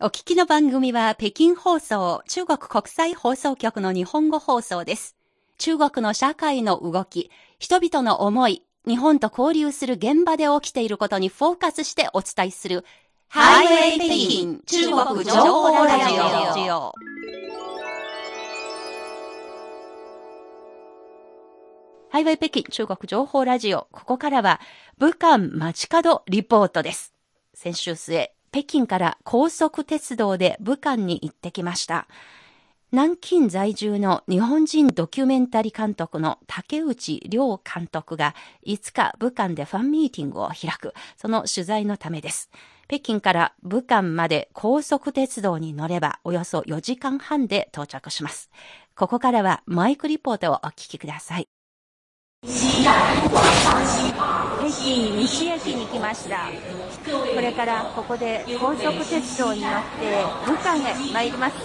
お聞きの番組は北京放送中国国際放送局の日本語放送です。中国の社会の動き、人々の思い、日本と交流する現場で起きていることにフォーカスしてお伝えするハイウェイ北京中国情報ラジオ。ハイウェイ北京中国情報ラジオ。ここからは武漢街角リポートです。先週末、北京から高速鉄道で武漢に行ってきました。南京在住の日本人ドキュメンタリー監督の竹内涼監督が5日武漢でファンミーティングを開く、その取材のためです。北京から武漢まで高速鉄道に乗ればおよそ4時間半で到着します。ここからはマイクリポートをお聞きください。北京西駅に来ました。これからここで高速鉄道に乗って武漢へ参ります。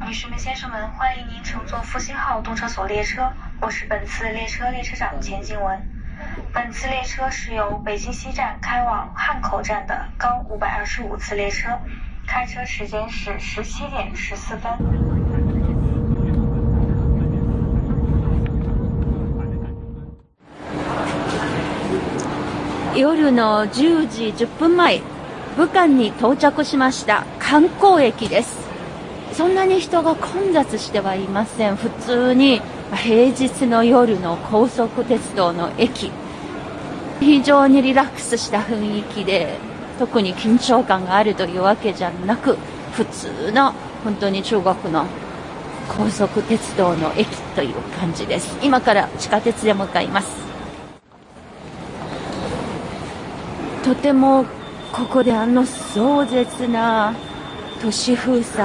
女士们、先生们，欢迎您乘坐复兴号动车所列车，我是本次列车列车长钱静文。本次列车是由北京西站开往汉口站的高五百二十五次列车， 开车时间是十七点十四分。夜の10時10分前、武漢に到着しました観光駅です。そんなに人が混雑してはいません。普通に平日の夜の高速鉄道の駅。非常にリラックスした雰囲気で、特に緊張感があるというわけじゃなく、普通の本当に中国の高速鉄道の駅という感じです。今から地下鉄で向かいます。とてもここであの壮絶な都市封鎖、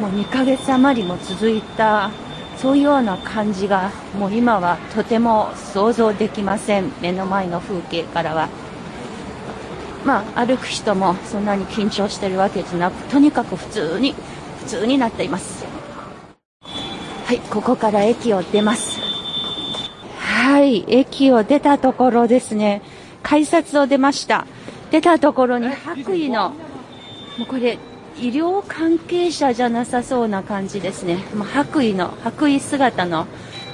もう2ヶ月余りも続いた、そういうような感じがもう今はとても想像できません。目の前の風景からは。まあ歩く人もそんなに緊張してるわけじゃなく、とにかく普通に、普通になっています。はい、ここから駅を出ます。はい、駅を出たところですね。改札を出ました。出たところに白衣の、もうこれ、医療関係者じゃなさそうな感じですね。もう白衣の、白衣姿の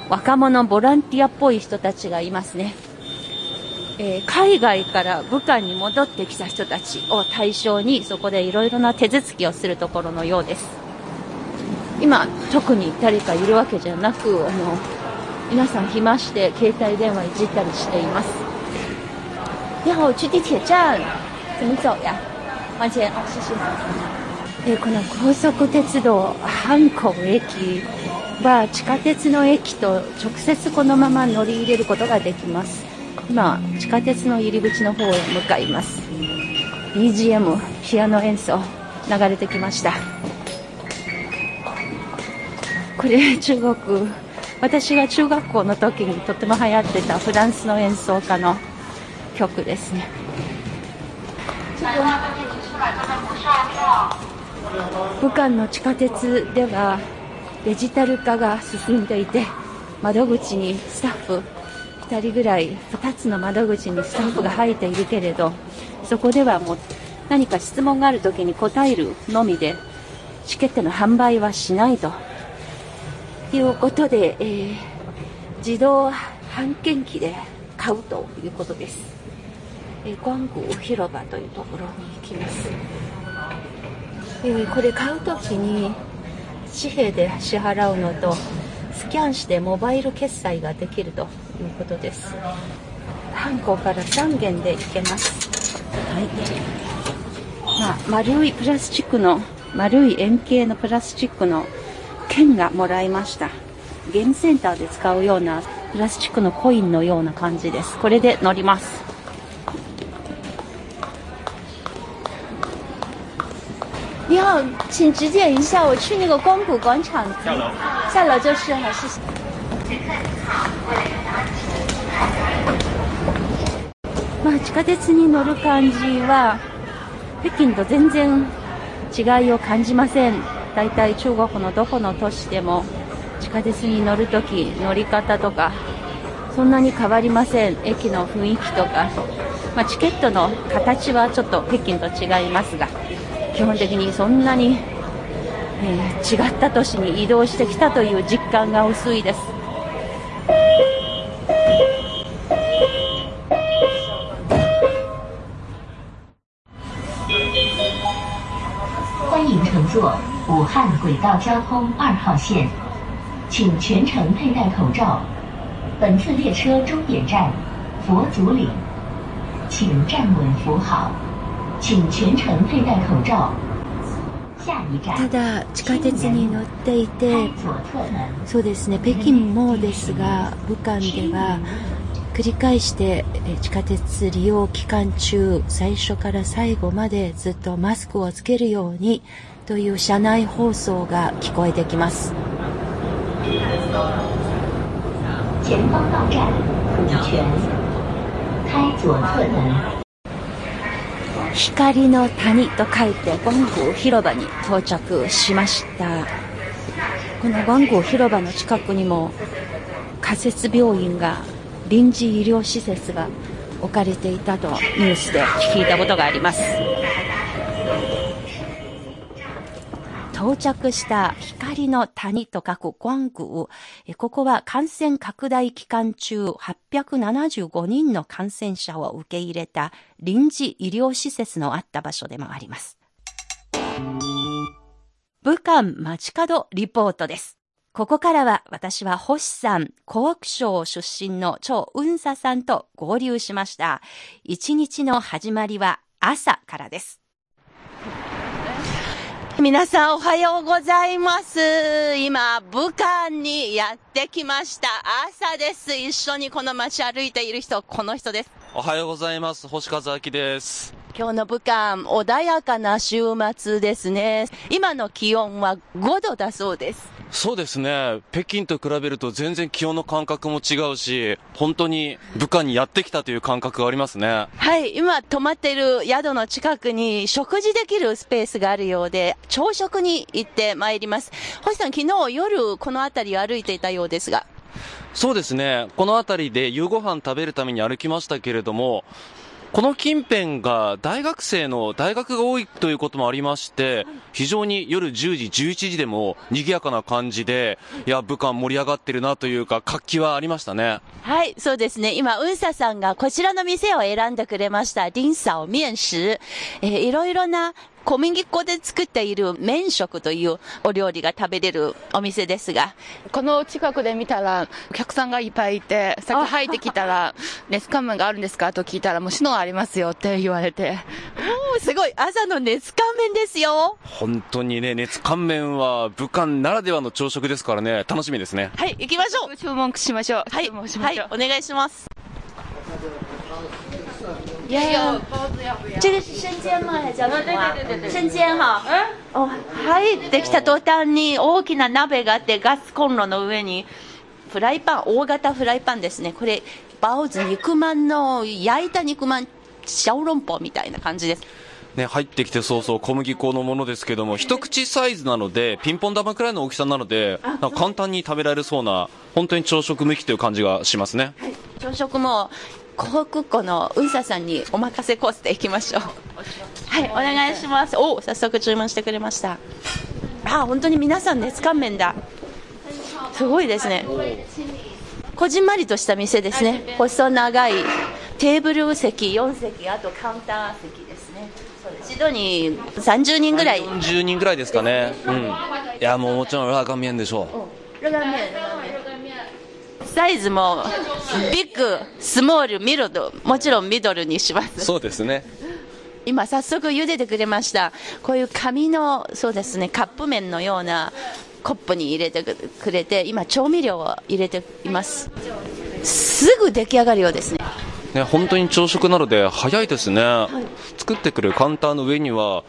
若者ボランティアっぽい人たちがいますね。えー海外から武漢に戻ってきた人たちを対象に、そこでいろいろな手続きをするところのようです。今、特に誰かいるわけじゃなく、あの、皆さん暇して携帯電話いじったりしています。你好，我去地铁站，怎么走呀？往前，哦，谢谢。えーこの高速鉄道阪口駅は地下鉄の駅と直接このまま乗り入れることができます。今、地下鉄の入り口の方へ向かいます。BGM、ピアノ演奏流れてきました。これ中国、私が中学校の時にとても流行ってたフランスの演奏家の曲ですね。武漢の地下鉄ではデジタル化が進んでいて窓口にスタッフ2人ぐらい2つの窓口にスタッフが入っているけれどそこではもう何か質問がある時に答えるのみでチケットの販売はしないということで、えー自動販券機で買うということです、えー、光谷広場というところに行きます。えーこれ買うときに紙幣で支払うのとスキャンしてモバイル決済ができるということです。阪港から3軒で行けます。はい、まあ、丸いプラスチックの丸い円形のプラスチックの券がもらいました。ゲームセンターで使うようなプラスチックのコインのような感じです。これで乗ります。你好，请指点一下，我去那个光谷广场。下楼。下楼就是了，谢谢。まあ地下鉄に乗る感じは北京と全然違いを感じません。だいたい中国のどこの都市でも地下鉄に乗るとき乗り方とかそそんなに変わりません。駅の雰囲気とか。まあ、チケットの形はちょっと北京と違いますが、基本的にそんなに、えー、違った都市に移動してきたという実感が薄いです。欢迎乘坐武汉轨道交通二号线，请全程佩戴口罩。本次列车终点站佛祖岭，请站稳扶好，ただ地下鉄に乗っていてそうですね。北京もですが武漢では繰り返して地下鉄利用期間中最初から最後までずっとマスクをつけるようにという車内放送が聞こえてきます。前方到站。普泉开左侧门光の谷と書いてゴング広場に到着しました。このゴング広場の近くにも仮設病院が臨時医療施設が置かれていたとニュースで聞いたことがあります。到着した光の谷と書くゴングここは感染拡大期間中875人の感染者を受け入れた臨時医療施設のあった場所でもあります。武漢街角リポートです。ここからは私は星さん、湖北省出身の超雲佐さんと合流しました。一日の始まりは朝からです。皆さんおはようございます。今、武漢にやってきました。朝です。一緒にこの街歩いている人、この人です。おはようございます。星和明です。今日の武漢、穏やかな週末ですね。今の気温は5度だそうです。そうですね。北京と比べると全然気温の感覚も違うし、本当に武漢にやってきたという感覚がありますね。はい。今泊まっている宿の近くに食事できるスペースがあるようで、朝食に行ってまいります。星さん、昨日夜この辺りを歩いていたようですが。そうですね。この辺りで夕ご飯食べるために歩きましたけれども、この近辺が大学生の大学が多いということもありまして、非常に夜10時、11時でも賑やかな感じで、いや、武漢盛り上がってるなというか、活気はありましたね。はい、そうですね。今、うんささんがこちらの店を選んでくれました。林草面食。えー、いろいろな小麦粉で作っている麺食というお料理が食べれるお店ですが。この近くで見たら、お客さんがいっぱいいて、先入ってきたら、熱乾麺があるんですか？と聞いたら、もうのがありますよって言われて。すごい朝の熱乾麺ですよ本当にね、熱乾麺は武漢ならではの朝食ですからね、楽しみですね。はい、行きましょう注文しましょう。はい、はい、お願いします。有包子要不要？这个是生煎吗？还是叫什么？生煎哈。お入ってきた途端に大きな鍋があってガスコンロの上にフライパン大型フライパンですねこれバオズ肉まんの焼いた肉まんシャオロンポみたいな感じですね、入ってきてそうそう小麦粉のものですけども一口サイズなのでピンポン玉くらいの大きさなので簡単に食べられそうな本当に朝食向きという感じがしますね、はい、朝食も幸福湖のうんささんにお任せコースでいきましょう。はいお願いします。お早速注文してくれました。あ本当に皆さん熱乾麺だ。すごいですね。こじんまりとした店ですね。細長いテーブル席4席あとカウンター席ですね。一度に30人ぐらい。40人ぐらいですかね。うん。いやもうもちろんラーメンでしょう。ラーメンサイズもビッグ、スモール、ミドル、もちろんミドルにします。そうですね。今早速茹でてくれました。こういう紙の、そうですね、カップ麺のようなコップに入れてくれて、今調味料を入れています。すぐ出来上がるようですね。ね、本当に朝食なので早いですね。はい、作ってくるカウンターの上には、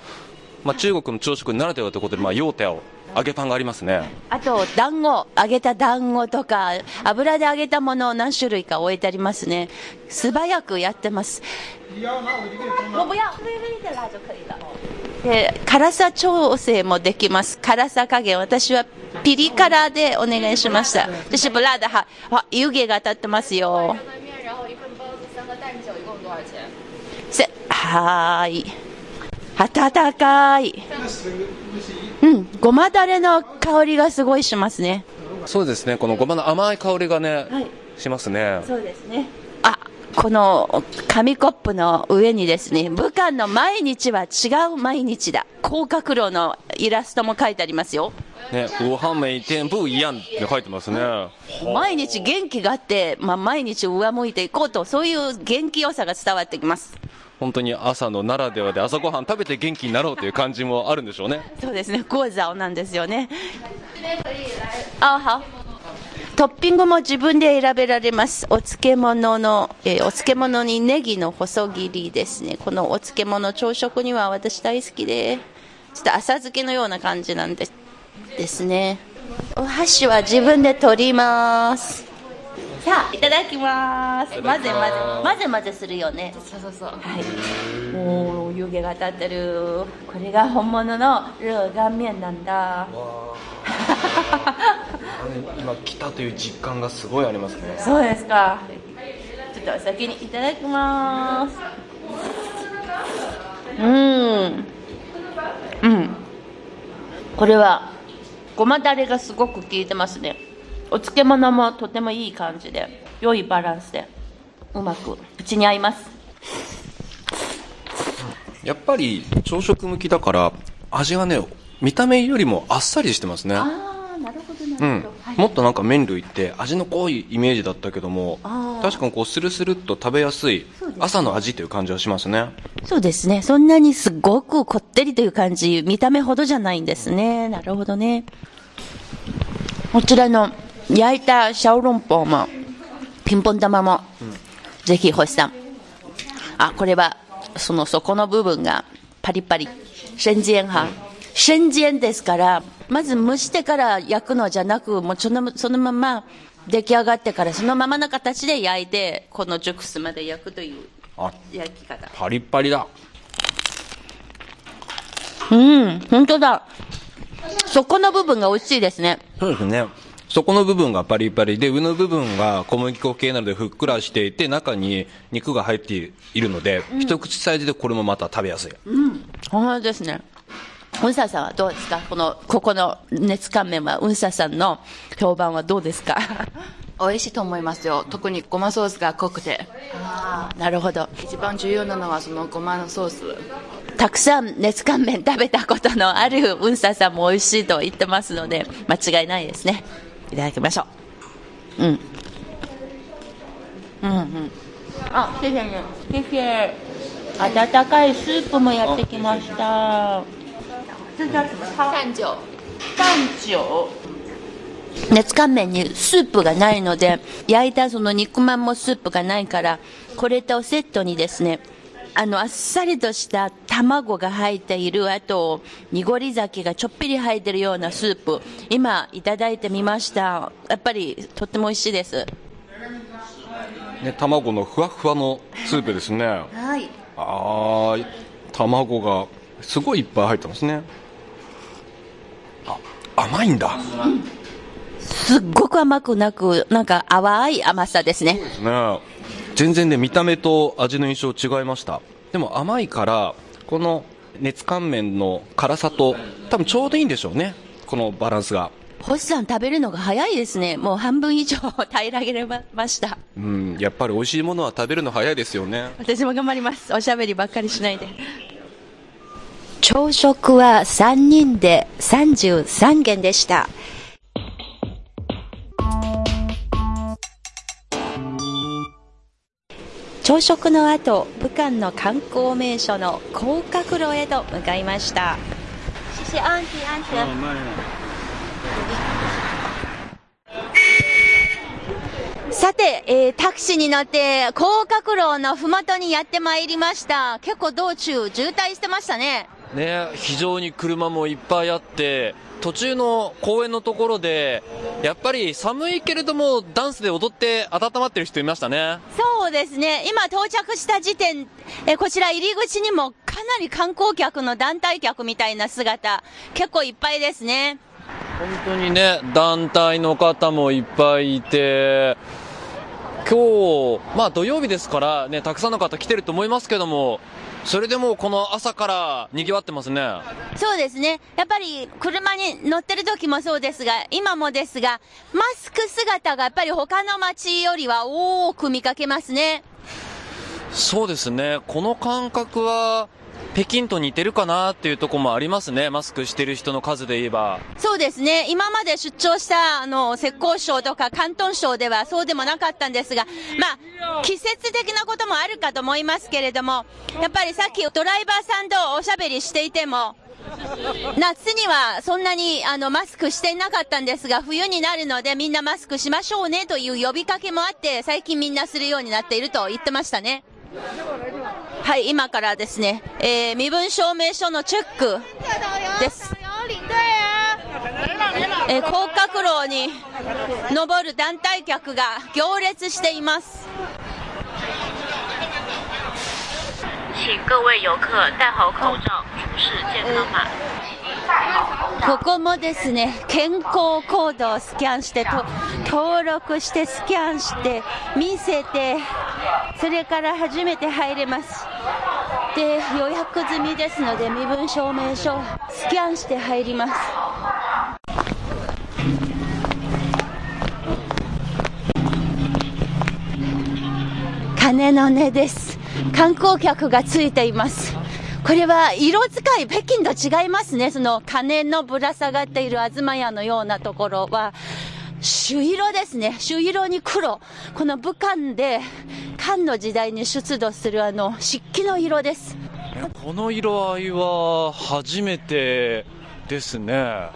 まあ、中国の朝食ならではということで、まあ、ヨーテを揚げパンがありますね。あと、団子、揚げた団子とか、油で揚げたものを何種類か置いてありますね。素早くやってます。で、辛さ調整もできます。辛さ加減。私はピリ辛でお願いしました。就是不辣的哈。あ、湯気が当たってますよ。はーい。温かい。うん、ごまだれの香りがすごいしますね。そうですね、このごまの甘い香りがね、はいしますね。そうですね。あ、この紙コップの上にですね、武漢の毎日は違う毎日だ。甲殻楼のイラストも書いてありますよ。ね、武漢每天不一样って書いてますね。毎日元気があって、まあ、毎日上向いていこうと、そういう元気良さが伝わってきます。本当に朝のならではで朝ごはん食べて元気になろうという感じもあるんでしょうね。そうですね、ゴーザオなんですよね。あ、は。トッピングも自分で選べられます。お漬物の、えーお漬物にネギの細切りですね。このお漬物朝食には私大好きで、ちょっと浅漬けのような感じなんでですね。お箸は自分で取ります。さあ、いただきます。混ぜ混ぜ、混ぜ混ぜするよね。そうそうそう。はい。おお、湯気が当たってる。これが本物の热干面なんだ。今来たという実感がすごいありますね。そうですか。ちょっとお先にいただきます。うん。うん。これは、ごまだれがすごく効いてますね。お漬物もとてもいい感じで、良いバランスで、うまく口に合います。やっぱり朝食向きだから味がね、見た目よりもあっさりしてますね。ああ、なるほど、うんなるほど。はい、もっとなんか麺類って味の濃いイメージだったけども確かにこうスルスルっと食べやすい朝の味という感じはしますねそうですね。そんなにすごくこってりという感じ、見た目ほどじゃないんですね。なるほどね。こちらの焼いたシャオロンポーも、ピンポン玉も、ぜひ星さん。あ、これは、その底の部分がパリパリ。生煎派。生煎ですから、まず蒸してから焼くのじゃなく、もうそのそのまま出来上がってからそのままの形で焼いて、この熟すまで焼くというあ焼き方。パリッパリだうん、本当だ。底の部分が美味しいですね。そうですね底の部分がパリパリで上の部分が小麦粉系なのでふっくらしていて中に肉が入っているので、一口サイズでこれもまた食べやすい本当ですね。うんささんはどうですか？この、ここの熱乾麺は、うんささんの評判はどうですか？美味しいと思いますよ。特にごまソースが濃くて。ああ、なるほど。一番重要なのはそのごまのソース。たくさん熱乾麺食べたことのあるうんささんも美味しいと言ってますので、間違いないですね。いただきましょう。うん。うんうん。あ、谢谢你。谢谢。温かいスープもやってきました。这叫什么汤？蛋酒。蛋酒。熱乾麺にスープがないので、焼いたその肉まんもスープがないから、これとセットにですね、あの、あっさりとした卵が入っている、あと、濁り酒がちょっぴり入ってるようなスープ、今、いただいてみました。やっぱり、とっても美味しいです。ね卵のふわふわのスープですねはい。あー卵がすごいいっぱい入ってますねあ甘いんだすっごく甘くなく、なんか淡い甘さですね。ね全然ね見た目と味の印象違いましたでも甘いからこの熱乾麺の辛さと多分ちょうどいいんでしょうねこのバランスが星さん食べるのが早いですね。もう半分以上平らげました。うんやっぱり美味しいものは食べるの早いですよね私も頑張ります。おしゃべりばっかりしないで。朝食は3人で33元でした。朝食の後、武漢の観光名所の甲殻楼へと向かいました。さて、えータクシーに乗って、甲殻楼のふもとにやってまいりました。結構道中、渋滞してましたね。ね非常に車もいっぱいあって途中の公園のところでやっぱり寒いけれどもダンスで踊って温まってる人いましたねそうですね。今到着した時点、えこちら入り口にもかかなり観光客の団体客みたいな姿、結構いっぱいですね。本当にね、団体の方もいっぱいいて、今日、まあ土曜日ですからね、たくさんの方来てると思いますけども、それでもこの朝から賑わってますね。そうですね。やっぱり車に乗ってる時もそうですが、今もですが、マスク姿がやっぱり他の街よりは多く見かけますね。そうですね。この感覚は、北京と似てるかなっていうとこもありますね。マスクしてる人の数で言えば。そうですね。今まで出張した、あの、浙江省とか広東省ではそうでもなかったんですが、まあ、季節的なこともあるかと思いますけれども、やっぱりさっきドライバーさんとおしゃべりしていても、夏にはそんなにあのマスクしていなかったんですが、冬になるのでみんなマスクしましょうねという呼びかけもあって、最近みんなするようになっていると言ってましたね。はい、今からですね、えー、身分証明書のチェックです。えー、高架路に登る団体客が行列しています。ここもですね、健康コードをスキャンしてと、登録してスキャンして見せて、それから初めて入れます。で、予約済みですので、身分証明書スキャンして入ります。鐘の音です。観光客がついています。これは色使い、北京と違いますね。その鐘のぶら下がっている東屋のようなところは、朱色ですね。朱色に黒。この武漢で、漢の時代に出土するあの、漆器の色です。この色合いは初めてですね。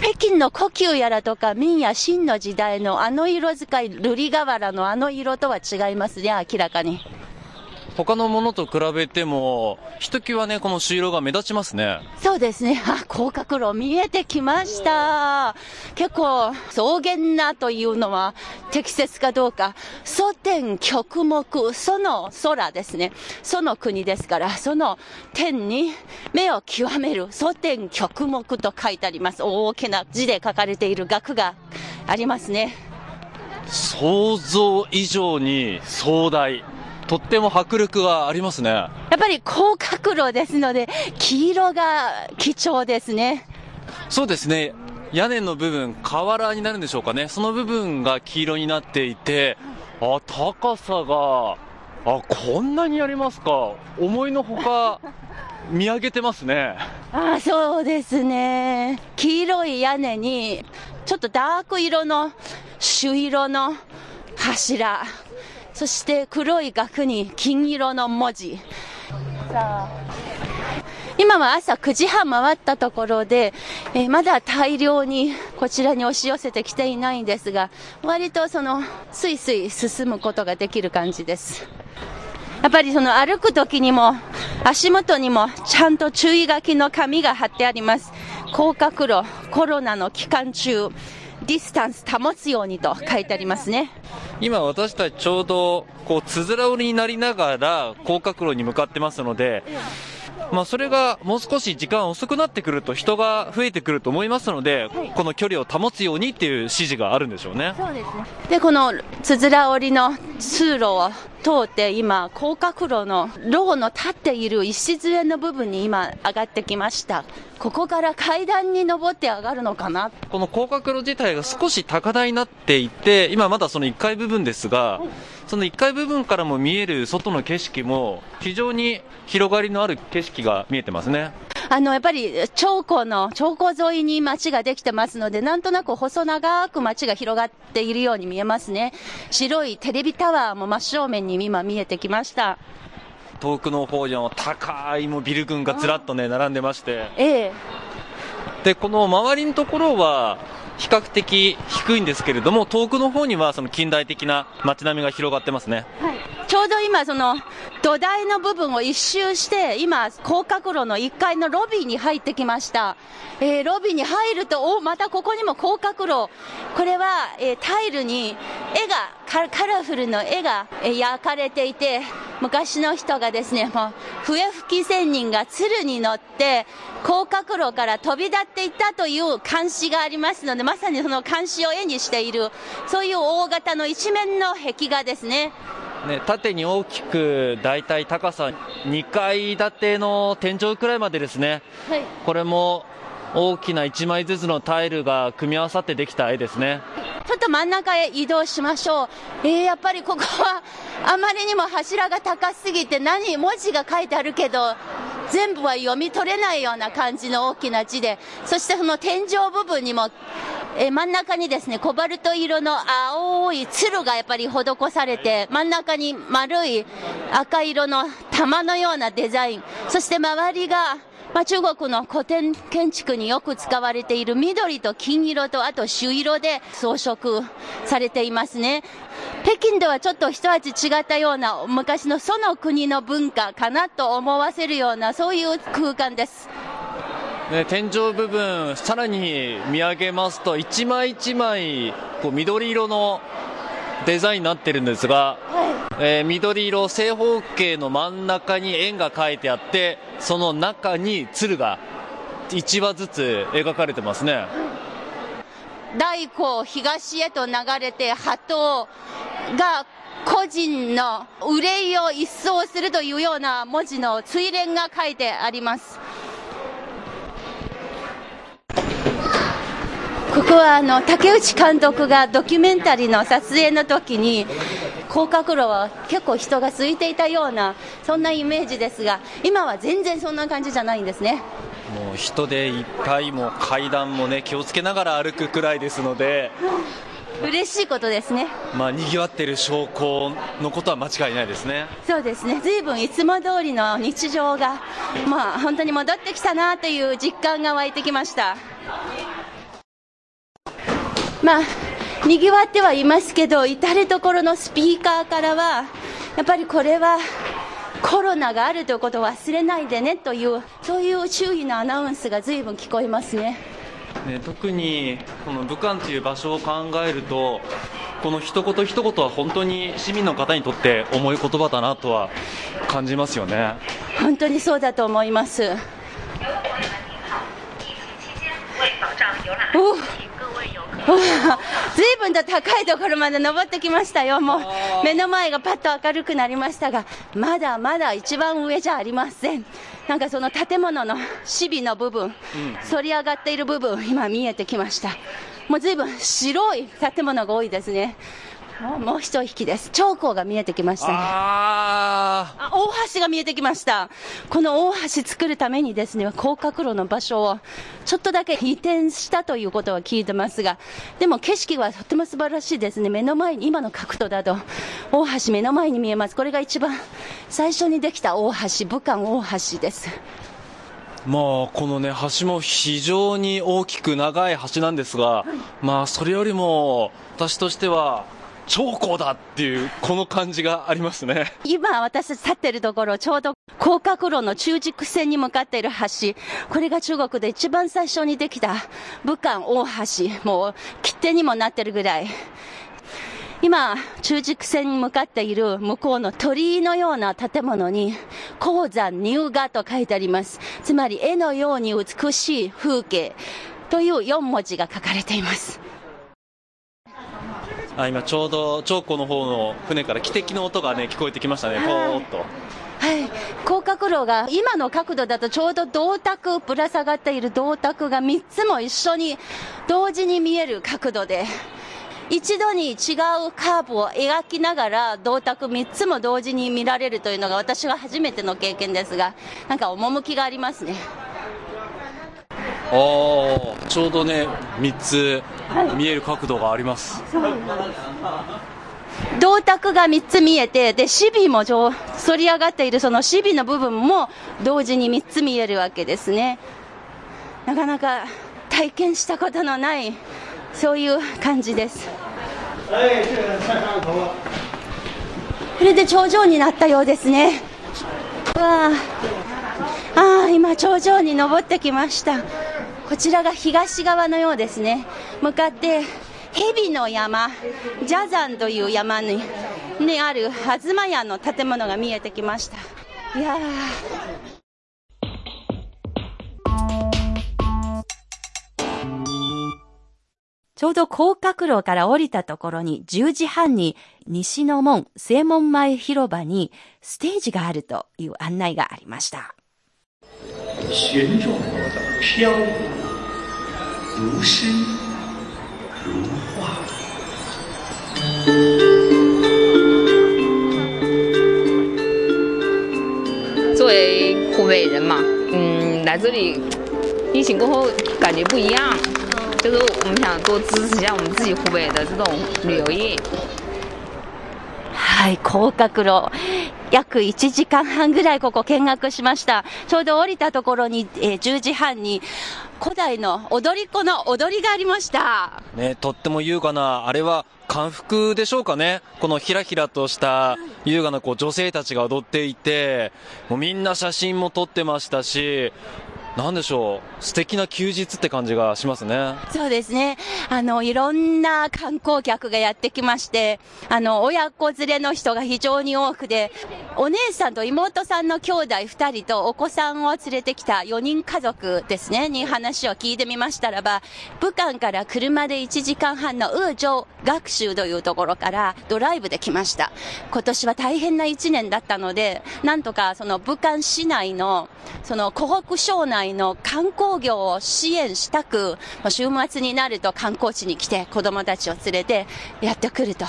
北京の故宮やらとか明や清の時代のあの色使い、瑠璃瓦のあの色とは違いますね、明らかに。他のものと比べても、ひときわね、この朱色が目立ちますね。そうですね。あ、広角路見えてきました。結構、草原なというのは適切かどうか。祖天極目、その空ですね。その国ですから、その天に目を極める、祖天極目と書いてあります。大きな字で書かれている額がありますね。想像以上に壮大。とっても迫力がありますね。やっぱり高角炉ですので、黄色が貴重ですね。そうですね。屋根の部分、瓦になるんでしょうかね。その部分が黄色になっていて、あ、高さが、あ、こんなにありますか。思いのほか、見上げてますね。あ、そうですね。黄色い屋根に、ちょっとダーク色の、朱色の柱。そして黒い額に金色の文字。今は朝9時半回ったところで、えー、まだ大量にこちらに押し寄せてきていないんですが、割とその、スイスイ進むことができる感じです。やっぱりその歩く時にも、足元にもちゃんと注意書きの紙が貼ってあります。黄鶴楼、コロナの期間中、ディスタンス保つようにと書いてありますね。今私たちちょうど、こう、つづら折りになりながら、黄鶴楼に向かってますので、まあ、それがもう少し時間遅くなってくると人が増えてくると思いますので、はい、この距離を保つようにっていう指示があるんでしょうね。そうですね。で、このつづら折りの通路を通って今、黄鶴楼の楼の立っている礎の部分に今上がってきました。ここから階段に登って上がるのかな？この高架路自体が少し高台になっていて、今まだその1階部分ですが、はいその1階部分からも見える外の景色も非常に広がりのある景色が見えてますね。あの、やっぱり、長江の、長江沿いに街ができてますので、なんとなく細長く街が広がっているように見えますね。白いテレビタワーも真正面に今見えてきました。遠くの方には高いもビル群がずらっとね、並んでまして。ええ。で、この周りのところは、比較的低いんですけれども、遠くの方にはその近代的な街並みが広がってますね。はい。ちょうど今、その土台の部分を一周して、今、高架路の1階のロビーに入ってきました。えー、ロビーに入ると、おまたここにも高架路。これは、えー、タイルに絵がカ、ラフルの絵が、えー、焼かれていて、昔の人がですね、もう笛吹き仙人が鶴に乗って、広角路から飛び立っていったという監視がありますので、まさにその監視を絵にしている、そういう大型の一面の壁画ですね。ね、縦に大きく、だいたい高さ2階建ての天井くらいまでですね。はい。これも大きな1枚ずつのタイルが組み合わさってできた絵ですね。ちょっと真ん中へ移動しましょう。えー、やっぱりここは、あまりにも柱が高すぎて何、文字が書いてあるけど、全部は読み取れないような感じの大きな字で、そしてその天井部分にも、え真ん中にですね、コバルト色の青い鶴がやっぱり施されて、真ん中に丸い赤色の玉のようなデザイン、そして周りが、まあ、中国の古典建築によく使われている緑と金色とあと朱色で装飾されていますね。北京ではちょっと一味違ったような昔のその国の文化かなと思わせるようなそういう空間です。ね、天井部分、さらに見上げますと、一枚一枚、こう緑色のデザインになってるんですが、えー緑色正方形の真ん中に円が描いてあって、その中に鶴が1羽ずつ描かれてますね。大港東へと流れて波頭が個人の憂いを一掃するというような文字の追連が書いてあります。ここはあの竹内監督がドキュメンタリーの撮影の時に広角路は結構人が空いていたようなそんなイメージですが今は全然そんな感じじゃないんですね。もう人でいっぱいもう階段もね気をつけながら歩くくらいですので、嬉しいことですね。まあ賑わってる証拠のことは間違いないですね。そうですね。随分いつも通りの日常が、まあ本当に戻ってきたなという実感が湧いてきました。まあ、賑わってはいますけど、至る所のスピーカーからは、やっぱりこれはコロナがあるということを忘れないでねという、そういう注意のアナウンスが随分聞こえますね。ね、特にこの武漢という場所を考えるとこの一言一言は本当に市民の方にとって重い言葉だなとは感じますよね本当にそうだと思います。おおずいぶんと高いところまで登ってきましたよ。もう目の前がパッと明るくなりましたが、まだまだ一番上じゃありません。なんかその建物のシビの部分、反り上がっている部分、今見えてきました。もうずいぶん白い建物が多いですね。もう一匹です。長江が見えてきましたね。ああ、大橋が見えてきました。この大橋作るためにですね、高角路の場所をちょっとだけ移転したということは聞いてますが、でも景色はとても素晴らしいですね。目の前に、今の角度だと、大橋目の前に見えます。これが一番最初にできた大橋、武漢大橋です。まあこのね橋も非常に大きく長い橋なんですが、まあそれよりも私としては長江だっていうこの感じがありますね今私たち立ってるところ、ちょうど高角路の中軸線に向かっている橋、これが中国で一番最初にできた武漢大橋、もう切手にもなってるぐらい。今、中軸線に向かっている向こうの鳥居のような建物に、鉱山入画と書いてあります。つまり絵のように美しい風景という4文字が書かれています。あ今ちょうど長江の方の船から汽笛の音がね聞こえてきましたねポーっとはい。高角路が、今の角度だとちょうど銅鐸、ぶら下がっている銅鐸が3つも一緒に同時に見える角度で、一度に違うカーブを描きながら銅鐸3つも同時に見られるというのが私は初めての経験ですが、なんか趣がありますね。ああちょうどね3つ見える角度があります銅鐸が3つ見えて、で、シビも上反り上がっているそのシビの部分も同時に3つ見えるわけですね。なかなか体験したことのない、そういう感じです。これで頂上になったようですね。うわあ、ああ、今頂上に登ってきました。こちらが東側のようですね。向かって、蛇の山、ジャザンという山ににあるはずま屋の建物が見えてきました。いやちょうど高架路から降りたところに10時半に西の門、正門前広場にステージがあるという案内がありました。飘舞，如诗如画。作为湖北人嘛，嗯，来这里疫情过后感觉不一样，就是我们想多支持一下我们自己湖北的这种旅游业。はい、高架路。約1時間半ぐらいここ見学しました。ちょうど降りたところに、えー10時半に古代の踊り子の踊りがありました。ね、とっても優雅な、あれは漢服でしょうかね。このひらひらとした優雅なこう女性たちが踊っていて、もうみんな写真も撮ってましたし、なんでしょう、素敵な休日って感じがしますね。そうですね。あの、いろんな観光客がやってきまして、あの、親子連れの人が非常に多くで、お姉さんと妹さんの兄弟二人とお子さんを連れてきた4人家族ですね、に話を聞いてみましたらば、武漢から車で1時間半のウージョ学習というところからドライブで来ました。今年は大変な1年だったので、なんとかその武漢市内の、その湖北省内の観光業を支援したく、週末になると観光地に来て子供たちを連れてやってくると、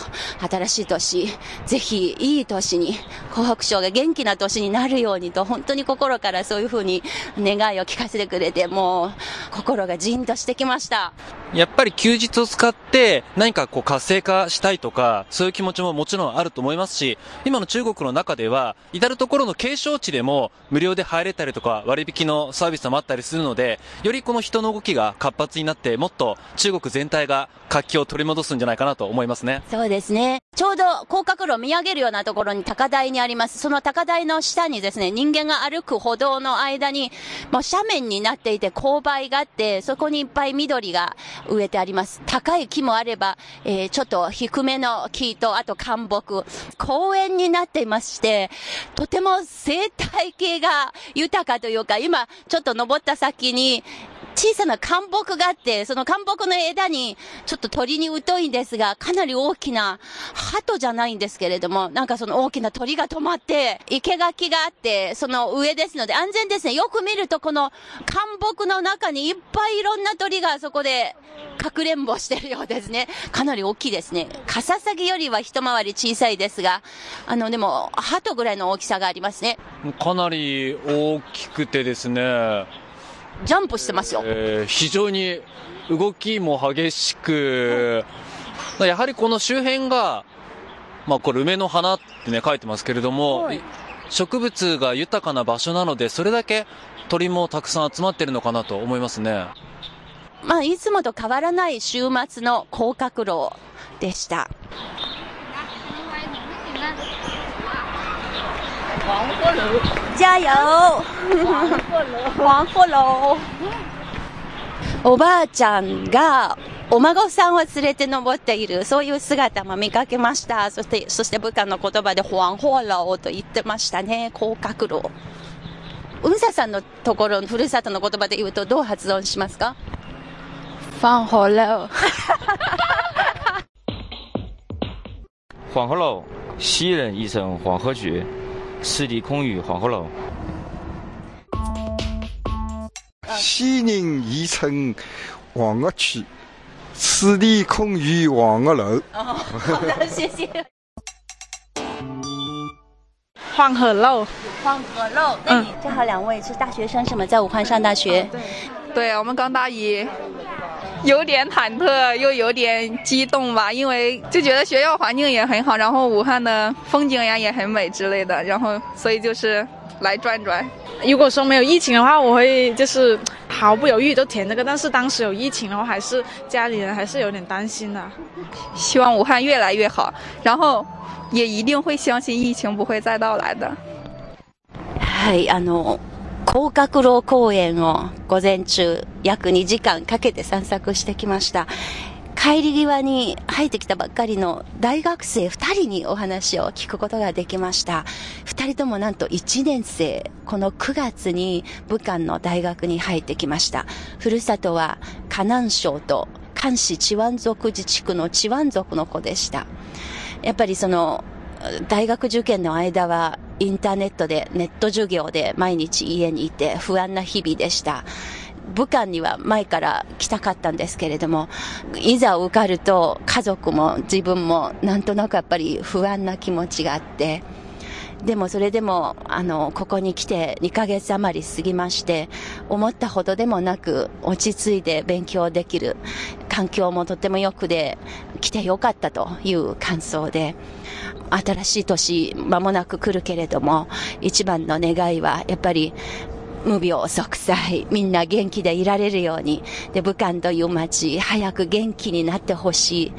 新しい年、ぜひいい年に、湖北省が元気な年になるようにと、本当に心からそういうふうに願いを聞かせてくれて、もう心がじんとしてきました。やっぱり休日を使って何かこう活性化したいとか、そういう気持ちももちろんあると思いますし、今の中国の中では、至るところの景勝地でも無料で入れたりとか割引のサービスもあったりするので、よりこの人の動きが活発になって、もっと中国全体が活気を取り戻すんじゃないかなと思いますね。そうですね。ちょうど高架路を見上げるようなところに高台にあります。その高台の下にですね、人間が歩く歩道の間に、もう斜面になっていて勾配があって、そこにいっぱい緑が植えてあります。高い木もあれば、えーちょっと低めの木と、あと灌木、公園になっていまして、とても生態系が豊かというか、今、ちょっと登った先に、小さな灌木があって、その灌木の枝に、ちょっと鳥に疎いんですが、かなり大きな、鳩じゃないんですけれども、なんかその大きな鳥が止まって、生垣があって、その上ですので安全ですね。よく見るとこの灌木の中にいっぱいいろんな鳥がそこで、かくれんぼしてるようですね。かなり大きいですね。カササギよりは一回り小さいですが、あの、でも、鳩ぐらいの大きさがありますね。かなり大きくてですね、ジャンプしてますよ。えー非常に動きも激しく、やはりこの周辺が、まあこれ梅の花ってね書いてますけれども、はい植物が豊かな場所なので、それだけ鳥もたくさん集まってるのかなと思いますね。まあ、いつもと変わらない週末の高架路でした。加油。黄鹤楼。おばあちゃんがお孫さんを連れて登っている、そういう姿も見かけました。そして、そして武漢の言葉で、黄鹤楼と言ってましたね、高架路。うんささんのところ、ふるさとの言葉で言うとどう発音しますか？放火了。黄鹤楼，西人译成黄鹤诀，是离空语黄鹤楼。西人译成黄鹤区，此地空余黄鹤楼。好的谢谢。黄鹤楼，黄鹤楼，那你正好两位是大学生是吗？在武汉上大学。对我们刚大一，有点忐忑，又有点激动吧，因为就觉得学校环境也很好，然后武汉的风景呀也很美之类的，然后所以就是来转转。如果说没有疫情的话，我会就是毫不犹豫就填这个。但是当时有疫情的话，还是家里人还是有点担心的。希望武汉越来越好，然后也一定会相信疫情不会再到来的。はい、あの、 高架路公園を午前中約2時間かけて散策してきました。帰り際に入ってきたばっかりの大学生2人にお話を聞くことができました。2人ともなんと1年生、この9月に武漢の大学に入ってきました。ふるさとは河南省と漢市チワン族自治区のチワン族の子でした。やっぱりその大学受験の間はインターネットでネット授業で毎日家にいて不安な日々でした。武漢には前から来たかったんですけれども、いざ受かると家族も自分もなんとなくやっぱり不安な気持ちがあって、でもそれでも、あの、ここに来て2ヶ月余り過ぎまして、思ったほどでもなく落ち着いて勉強できる環境もとても良くで、来てよかったという感想で、新しい年間もなく来るけれども、一番の願いはやっぱり無病息災、みんな元気でいられるように、で、武漢という街、早く元気になってほしい。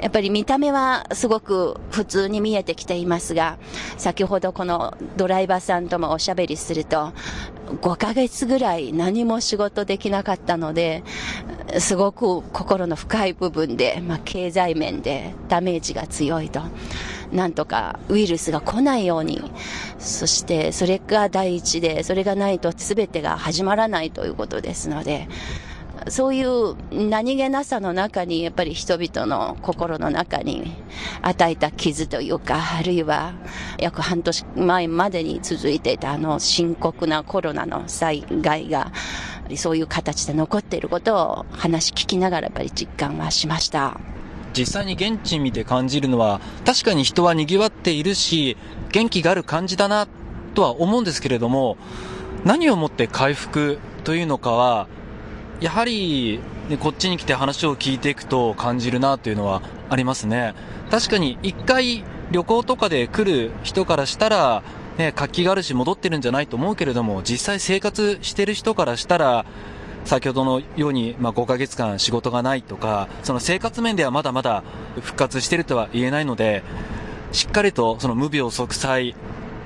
やっぱり見た目はすごく普通に見えてきていますが、先ほどこのドライバーさんともおしゃべりすると、5ヶ月ぐらい何も仕事できなかったので、すごく心の深い部分で、まあ、経済面でダメージが強いと。なんとかウイルスが来ないように、そしてそれが第一で、それがないと全てが始まらないということですので、そういう何気なさの中に、やっぱり人々の心の中に与えた傷というか、あるいは約半年前までに続いていたあの深刻なコロナの災害が、そういう形で残っていることを話聞きながらやっぱり実感はしました。実際に現地見て感じるのは、確かに人は賑わっているし、元気がある感じだな、とは思うんですけれども、何をもって回復というのかは、やはり、ね、こっちに来て話を聞いていくと感じるなというのはありますね。確かに一回旅行とかで来る人からしたら、ね、活気があるし戻ってるんじゃないと思うけれども、実際生活してる人からしたら、先ほどのように、まあ、5ヶ月間仕事がないとか、その生活面ではまだまだ復活しているとは言えないので、しっかりとその無病息災、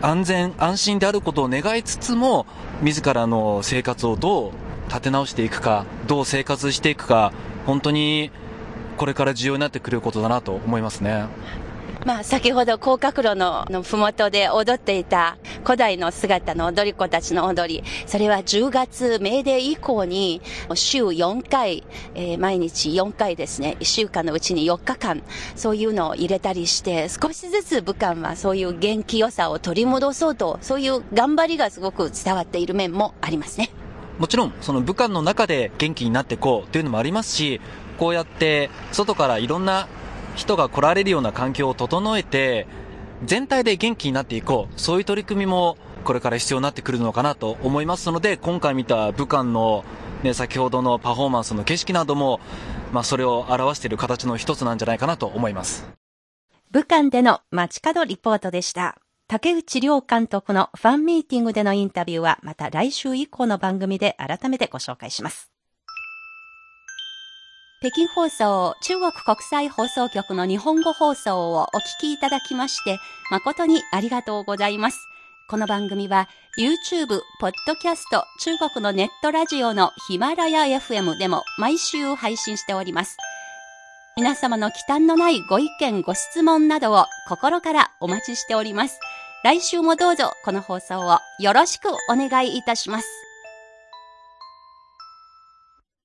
安全、安心であることを願いつつも、自らの生活をどう立て直していくか、どう生活していくか、本当にこれから重要になってくることだなと思いますね。まあ、先ほど高角路ののふもとで踊っていた古代の姿の踊り子たちの踊り、それは10月、メーデー以降に週4回、えー、毎日4回ですね、1週間のうちに4日間、そういうのを入れたりして、少しずつ武漢はそういう元気良さを取り戻そうと、そういう頑張りがすごく伝わっている面もありますね。もちろん、その武漢の中で元気になっていこうというのもありますし、こうやって外からいろんな人が来られるような環境を整えて、全体で元気になっていこう。そういう取り組みもこれから必要になってくるのかなと思いますので、今回見た武漢のね、先ほどのパフォーマンスの景色なども、まあ、それを表している形の一つなんじゃないかなと思います。武漢での街角リポートでした。竹内涼監督のファンミーティングでのインタビューはまた来週以降の番組で改めてご紹介します。北京放送中国国際放送局の日本語放送をお聞きいただきまして誠にありがとうございます。この番組は YouTube、ポッドキャスト、中国のネットラジオのヒマラヤ FM でも毎週配信しております。皆様の忌憚のないご意見、ご質問などを心からお待ちしております。来週もどうぞこの放送をよろしくお願いいたします。